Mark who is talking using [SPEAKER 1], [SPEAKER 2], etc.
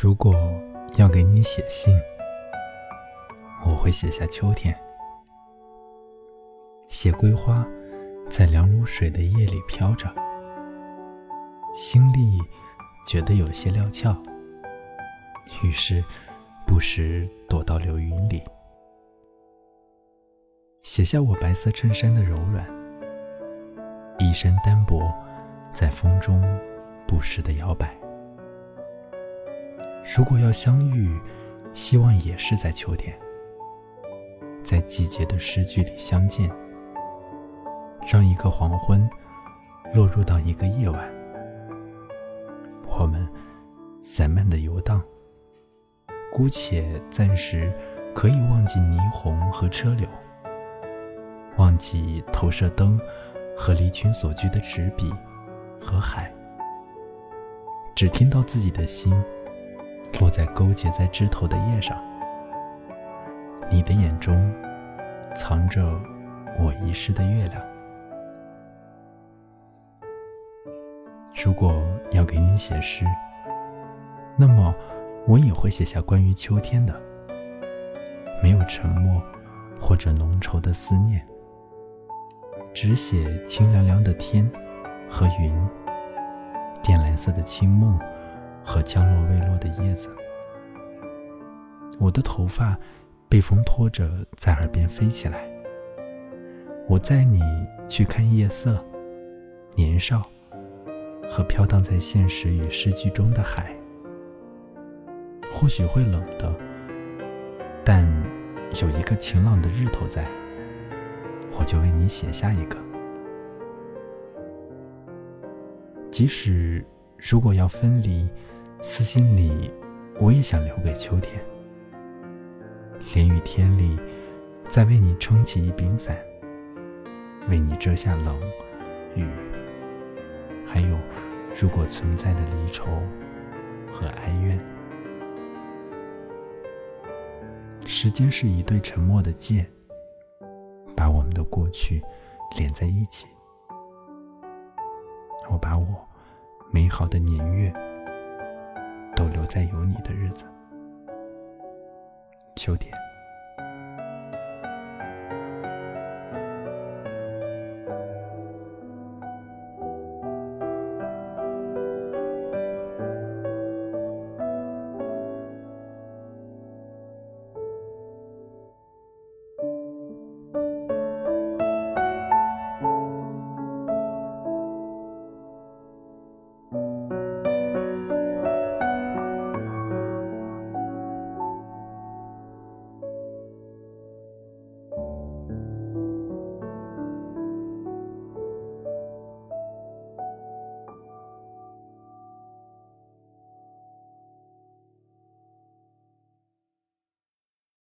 [SPEAKER 1] 如果要给你写信，我会写下秋天，写桂花在凉如水的夜里飘着，心里觉得有些料峭，于是不时躲到流云里，写下我白色衬衫的柔软，衣衫单薄，在风中不时的摇摆。如果要相遇，希望也是在秋天，在季节的诗句里相见，让一个黄昏落入到一个夜晚，我们散漫的游荡，姑且暂时可以忘记霓虹和车流，忘记投射灯和离群所居的纸笔和海，只听到自己的心。落在勾结在枝头的叶上，你的眼中藏着我遗失的月亮。如果要给你写诗，那么我也会写下关于秋天的，没有沉默或者浓稠的思念，只写清凉凉的天和云，靛蓝色的清梦。和降落未落的叶子，我的头发被风拖着在耳边飞起来。我载你去看夜色、年少和飘荡在现实与诗句中的海。或许会冷的，但有一个晴朗的日头在，我就为你写下一个。即使如果要分离。私心里，我也想留给秋天。连雨天里，再为你撑起一柄伞，为你遮下冷雨。还有，如果存在的离愁和哀怨。时间是一对沉默的剑，把我们的过去连在一起。我把我美好的年月。在有你的日子，秋天。